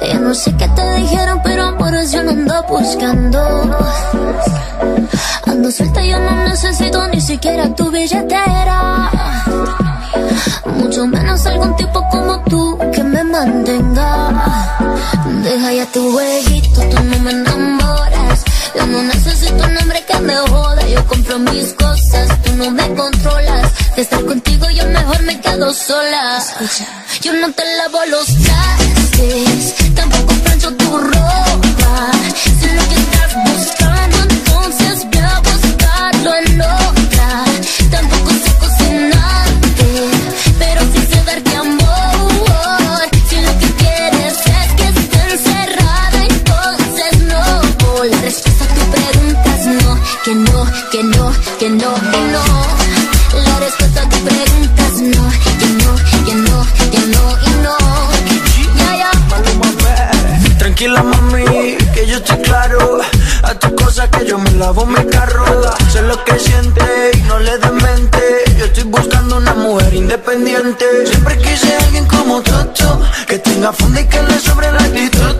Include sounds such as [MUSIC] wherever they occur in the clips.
Ya no sé qué te dijeron, pero amores yo no ando buscando. Ando suelta, yo no necesito ni siquiera tu billetera. Mucho menos algún tipo como tú que me mantenga. Deja ya tu jueguito, tú no me enamoras. Yo no necesito un hombre que me joda. Yo compro mis cosas, tú no me controlas. De estar contigo yo mejor me quedo sola. Escucha, yo no te lavo los trastes, plancho tu ropa. Tranquila mami, que yo estoy claro. A tu cosa que yo me lavo mi carro. Sé lo que siente y no le des mente Yo estoy buscando una mujer independiente. Siempre quise alguien como Toto Que tenga fondo y que le sobre la actitud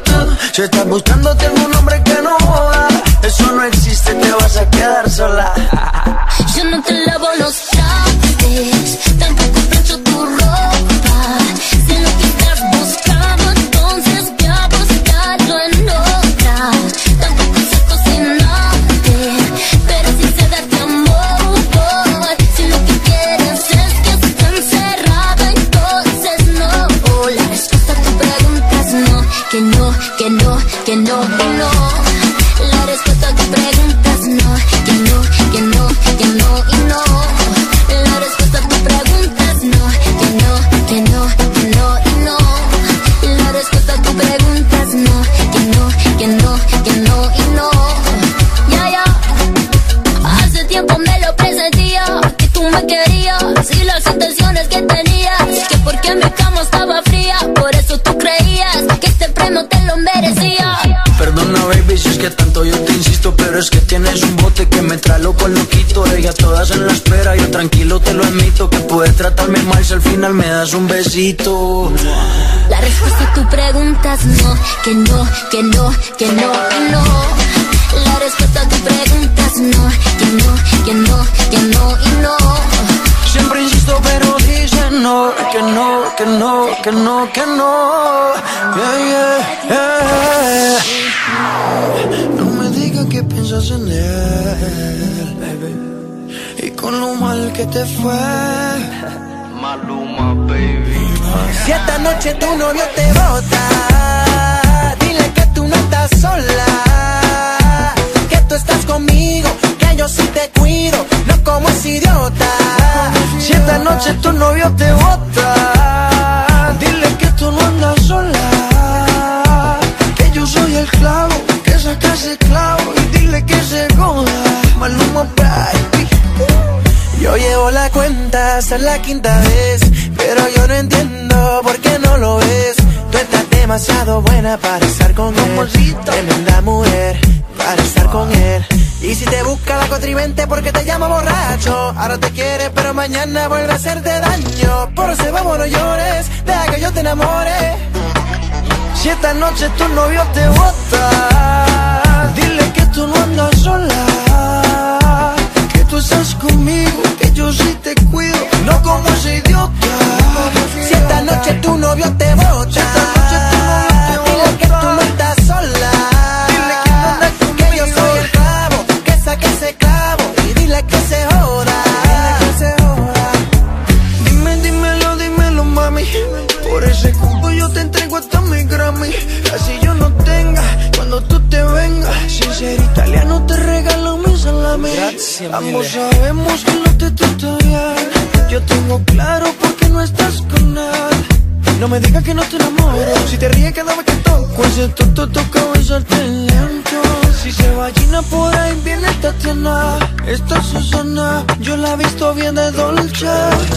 Si estás buscando tengo un hombre que no joda. Eso no existe, te vas a quedar sola. Yo no te lavo los trastes, final me das un besito La respuesta a tu pregunta es no, que no, que no, que no y no. La respuesta a tu pregunta es no, que no, que no, que no y no. Siempre insisto pero dicen no Que no, que no, que no, que no Yeah, yeah, yeah. No me digas que piensas en él baby. Y con lo mal que te fue Maluma baby. Si esta noche tu novio te bota, dile que tú no estás sola, que tú estás conmigo, que yo sí te cuido, no como ese idiota. Si esta noche tu novio te bota Dile que tú no andas sola Que yo soy el clavo Que saca ese clavo Y dile que se joda. Maluma baby Yo llevo la cuenta hasta la quinta vez, pero yo no entiendo por qué no lo ves. Tú estás demasiado buena para estar con él. Tremenda mujer para estar con él. Y si te busca la contribente porque te llama borracho, ahora te quiere pero mañana vuelve a hacerte daño. Por eso vamos no llores, deja que yo te enamore. Si esta noche tu novio te bota Dile que tú no andas sola tú estás conmigo Que yo sí te cuido No como ese idiota Si esta noche tu novio te bota, dile que tú no estás sola. que yo soy el clavo, que saque ese clavo y dile que se joda. Dime, dímelo, dímelo, mami. Por ese cubo yo te entrego hasta mi Grammy. Así yo no tenga cuando tú te vengas. no te regalo Ambos sabemos que no te trata bien. Yo tengo claro por qué no estás con él. No me digas que no te enamoro. Si te ríes cada vez que toco, ese tonto toca besarte lento. Si se va Gina por ahí viene Tatiana. Esta es Susana, yo la he visto bien de dolce.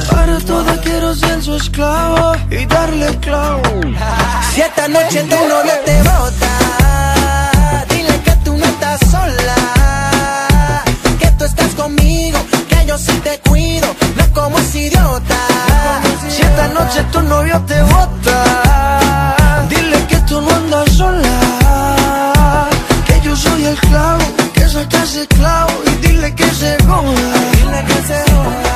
Para toda quiero ser su esclavo y darle clavo. Si esta noche tu novio te bota, yo sí te cuido, no como ese idiota. Si esta noche tu novio te bota, dile que tú no andas sola. Que yo soy el clavo, que sacas el clavo y dile que se joda. Dile que se joda.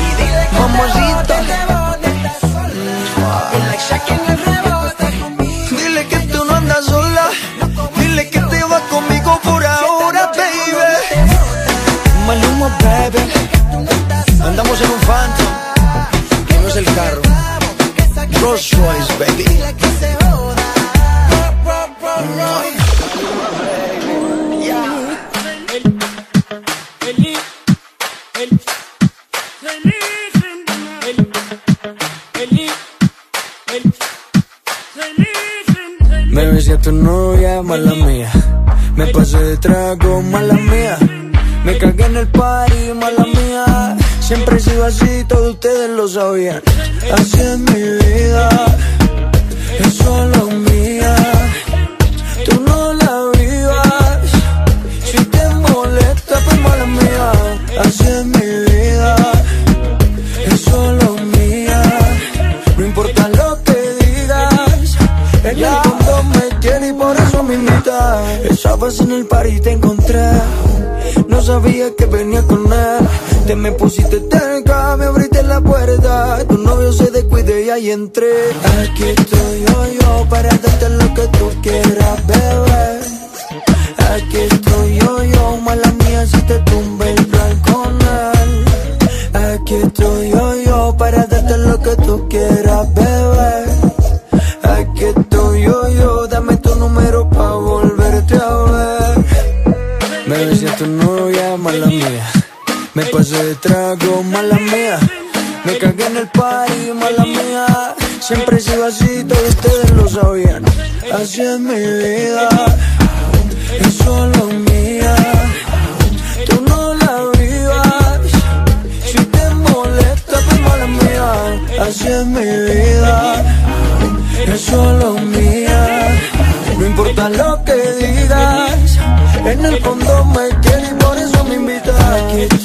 Y dile que Mamacita. Trago, mala mía. Me cagué en el party, mala mía. Siempre he sido así, todos ustedes lo sabían. Así es mi vida, y por eso me invita. Estabas en el par y te encontré. No sabía que venía con él. Te me pusiste cerca, me abriste la puerta. Tu novio se descuide y ahí entré. Aquí estoy yo, yo, para darte lo que tú quieras, bebé. Aquí estoy yo, yo, mala mía, si te tumba el él. Aquí estoy yo, yo, para darte lo que tú quieras, bebé. Me cagué en el party, mala mía. Siempre he sido así, todos ustedes lo sabían. Así es mi vida, es solo mía. Tú no la vivas, si te molesta, pues mala mía. Así es mi vida, es solo mía. No importa lo que digas, en el fondo me quieres y por eso me invitas.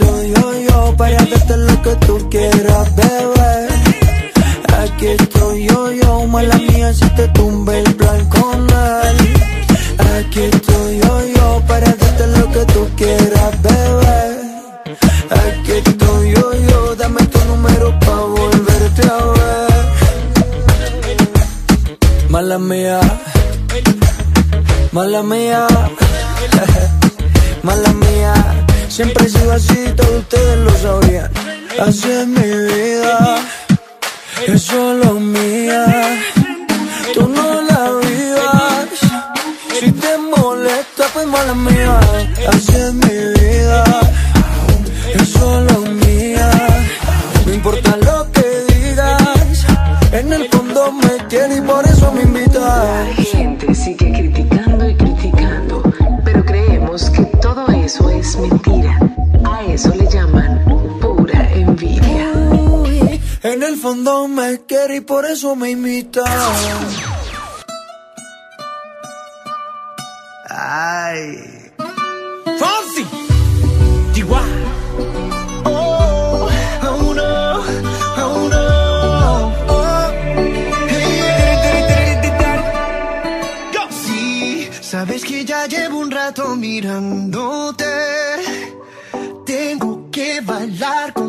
Que tú quieras, bebé. Aquí estoy yo, yo, mala mía, si te tumba el plan con él. Aquí estoy yo, yo, para darte lo que tú quieras, bebé. Aquí estoy yo, yo, dame tu número pa' volverte a ver. Mala mía, mala mía, [LAUGHS] mala mía. Siempre he sido así, todos ustedes lo sabían. Así es mi vida, es solo mía. Tú no la vivas, si te molesta, pues mala mía. Así es mi vida, Fondo me quiere y por eso me imita. Ay. Fonsi. Chihuahua. Oh, oh no, oh no. Oh. Sí, sabes que ya llevo un rato mirándote. Tengo que bailar contigo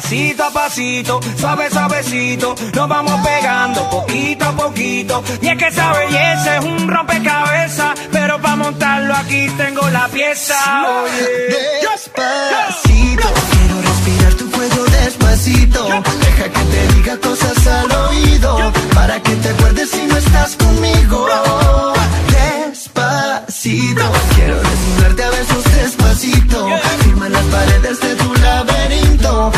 Pasito a pasito, suave, suavecito. Nos vamos pegando poquito a poquito. Y es que esa belleza es un rompecabezas. Pero para montarlo aquí tengo la pieza. Oye. Despacito, quiero respirar tu cuello despacito. Deja que te diga cosas al oído para que te acuerdes si no estás conmigo. Despacito, quiero desnudarte a besos despacito. Firma las paredes de tu laberinto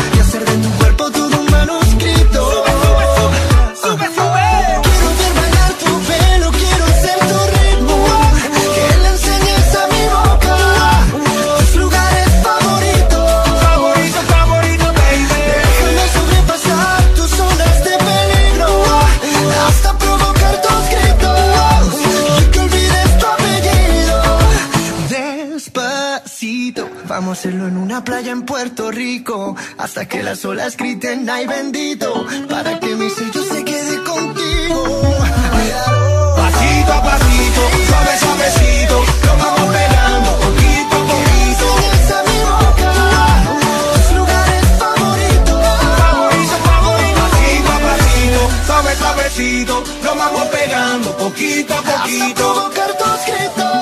hacerlo en una playa en Puerto Rico hasta que las olas griten ay bendito para que mi sello se quede contigo. Pasito a pasito, suave, suavecito. Nos vamos pegando poquito a poquito. A mi boca tus lugares favoritos. Favorito, favorito. Pasito a pasito, suave, suavecito. Nos vamos pegando poquito a Hasta poquito. provocar tus gritos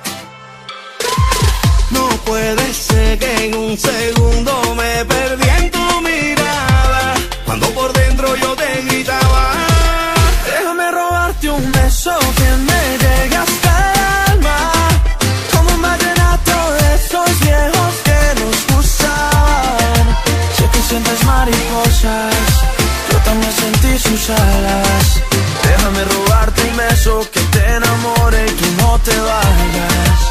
Puede ser que en un segundo me perdí en tu mirada. Cuando por dentro yo te gritaba. Déjame robarte un beso que me llegue hasta el alma. Como un vallenato de esos viejos que nos gustaban. Sé que sientes mariposas, yo también sentí sus alas. Déjame robarte un beso que te enamore y que no te vayas.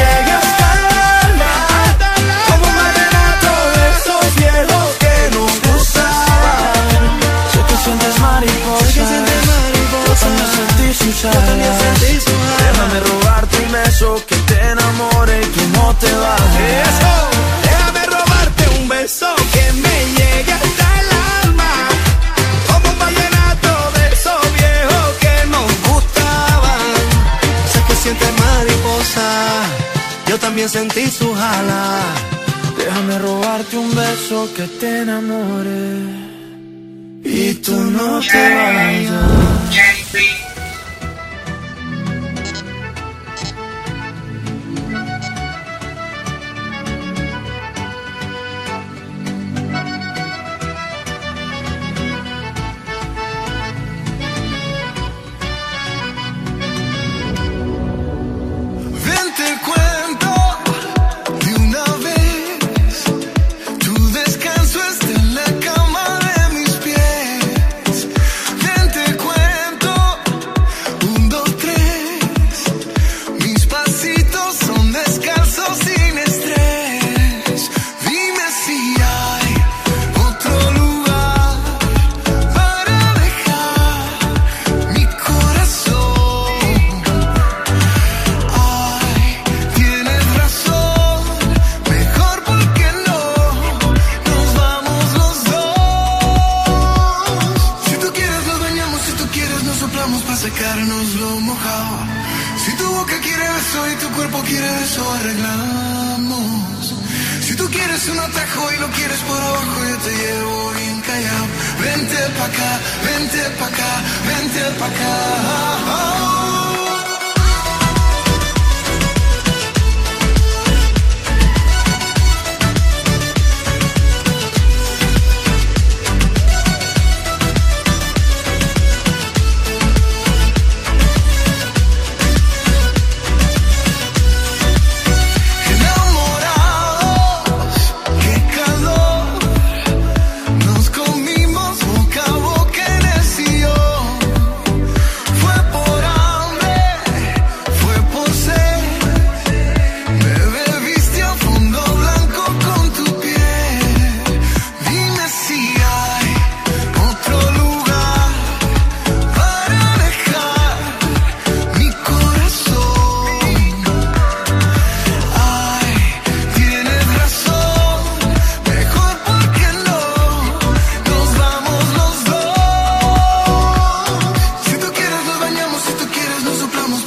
Si me sentís usada Déjame robarte un beso que te enamore y que no te baje Eso, déjame robarte un beso que me llegue hasta el alma. Como un vallenato de esos viejos que nos gustaban. Sé que sientes mariposa, yo también sentí su jala. Déjame robarte un beso que te enamore y tú no te vayas.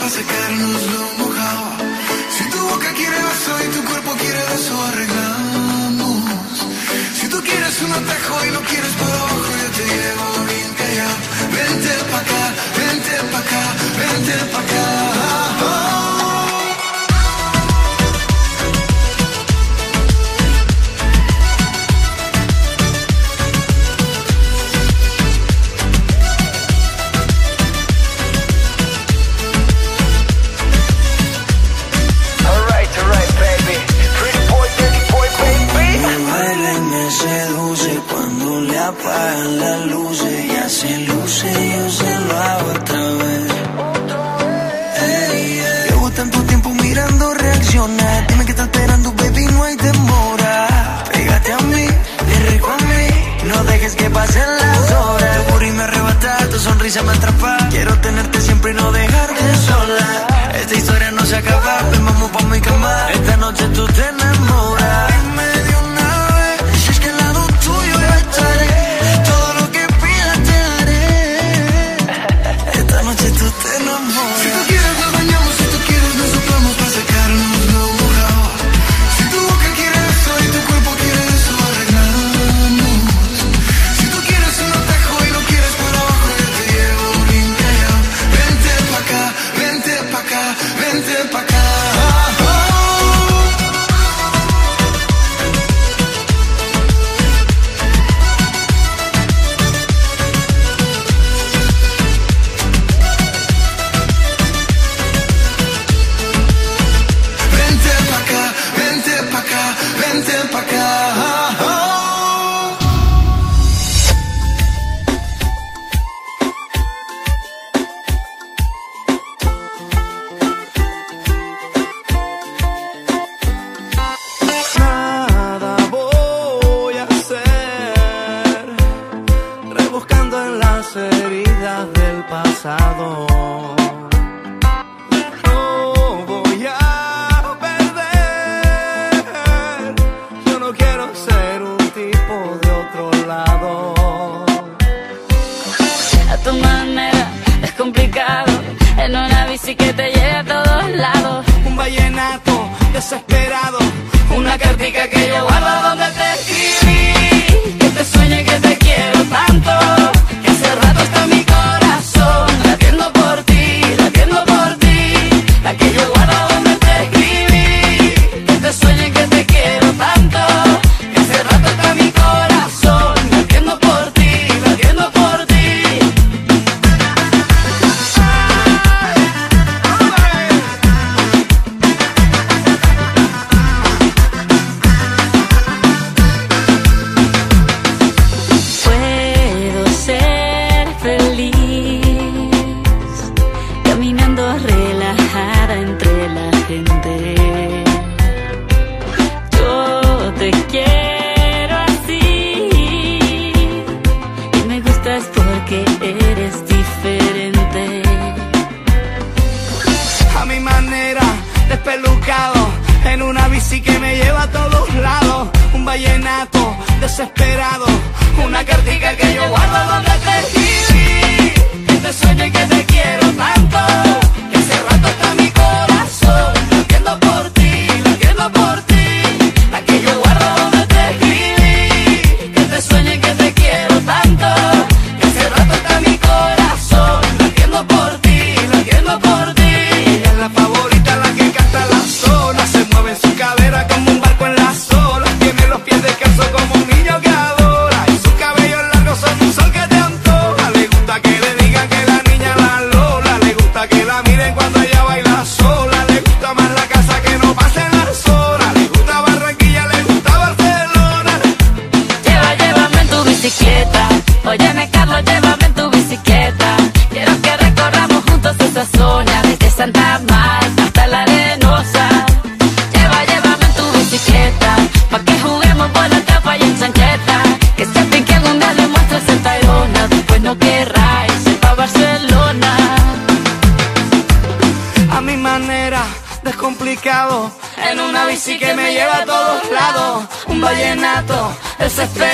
Mas eu quero nos pasé despelucado en una bici que me lleva a todos lados. Un vallenato desesperado, una cartica que yo guardo donde te escribí. Que sueño que te quiero tanto. bicicleta. Óyeme, Carlos, llévame en tu bicicleta. Quiero que recorramos juntos esa zona, desde Santa Marta hasta la Arenosa. Lleva, llévame en tu bicicleta, pa' que juguemos por la tapa y en chancheta. Que se pique algún día le muestres en Tayrona, después no querrá ir pa' Barcelona. A mi manera, descomplicado, en una bici que me lleva a todos lados. Un vallenato, desesperado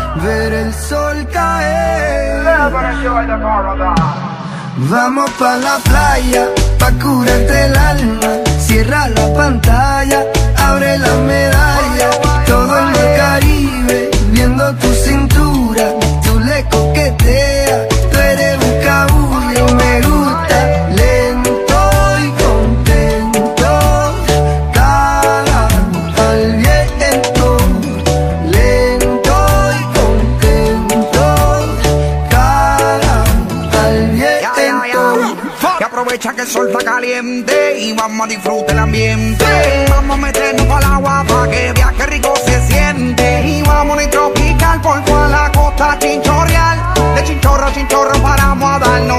ver el sol caer. Vamos pa' la playa, pa' curarte el alma. Cierra la pantalla, abre la medalla. Todo el Caribe, viendo tu cintura, tú le coqueteas. está caliente y vamos a disfrutar el ambiente. Vamos a meternos al agua para que viaje rico se siente. Y vamos a tropical por toda la costa chinchorreal. De chinchorro a chinchorro paramos a darnos.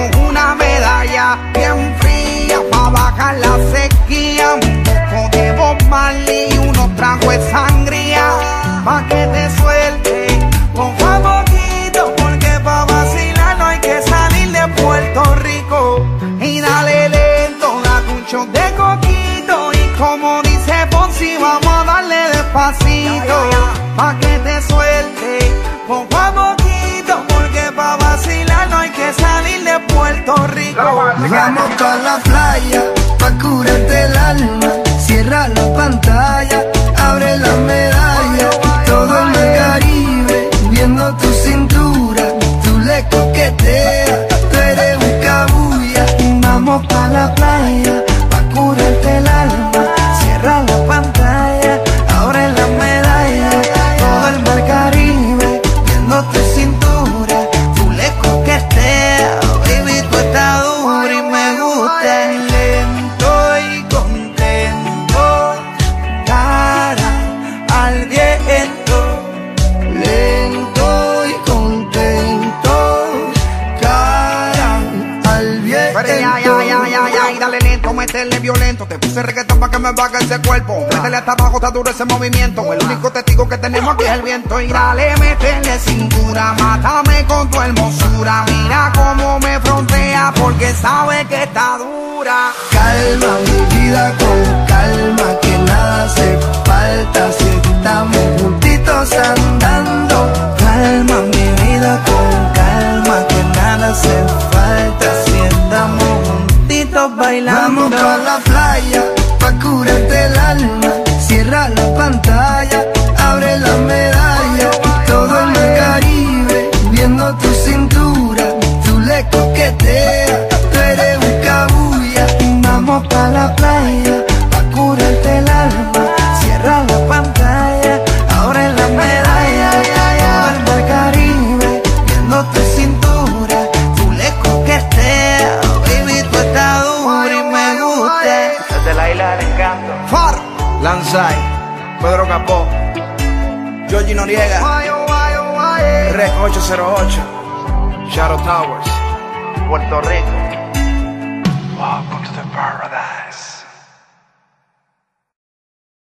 Ese movimiento. El único testigo que tenemos aquí es el viento. Y dale, métele cintura, mátame con tu hermosura. Mira cómo me frontea porque sabe que está dura. Calma mi vida con calma, que nada hace falta si estamos juntitos andando. Calma mi vida con calma, que nada hace falta si estamos juntitos bailando. Vamos 08, Shadow Towers, Puerto Rico.